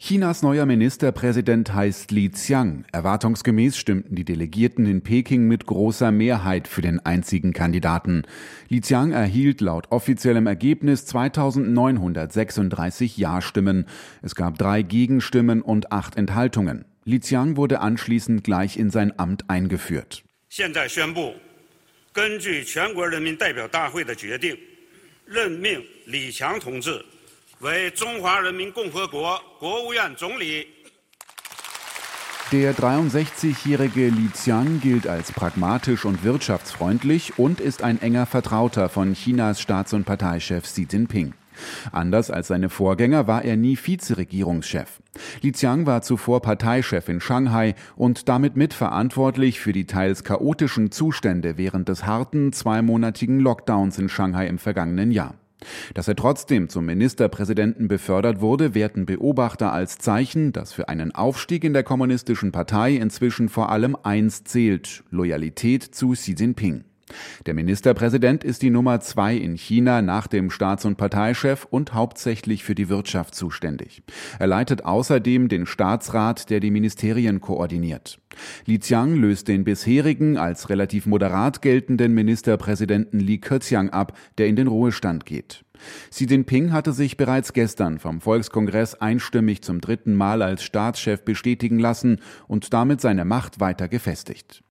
Chinas neuer Ministerpräsident heißt Li Qiang. Erwartungsgemäß stimmten die Delegierten in Peking mit großer Mehrheit für den einzigen Kandidaten. Li Qiang erhielt laut offiziellem Ergebnis 2936 Ja-Stimmen. Es gab drei Gegenstimmen und acht Enthaltungen. Li Qiang wurde anschließend gleich in sein Amt eingeführt. 现在宣布，根据全国人民代表大会的决定，任命李强同志 为中华人民共和国国务院总理。Der 63-jährige Li Qiang gilt als pragmatisch und wirtschaftsfreundlich und ist ein enger Vertrauter von Chinas Staats- und Parteichef Xi Jinping. Anders als seine Vorgänger war er nie Vizeregierungschef. Li Qiang war zuvor Parteichef in Shanghai und damit mitverantwortlich für die teils chaotischen Zustände während des harten zweimonatigen Lockdowns in Shanghai im vergangenen Jahr. Dass er trotzdem zum Ministerpräsidenten befördert wurde, werten Beobachter als Zeichen, dass für einen Aufstieg in der kommunistischen Partei inzwischen vor allem eins zählt Loyalität zu Xi Jinping. Der Ministerpräsident ist die Nummer zwei in China nach dem Staats- und Parteichef und hauptsächlich für die Wirtschaft zuständig. Er leitet außerdem den Staatsrat, der die Ministerien koordiniert. Li Qiang löst den bisherigen als relativ moderat geltenden Ministerpräsidenten Li Keqiang ab, der in den Ruhestand geht. Xi Jinping hatte sich bereits gestern vom Volkskongress einstimmig zum dritten Mal als Staatschef bestätigen lassen und damit seine Macht weiter gefestigt.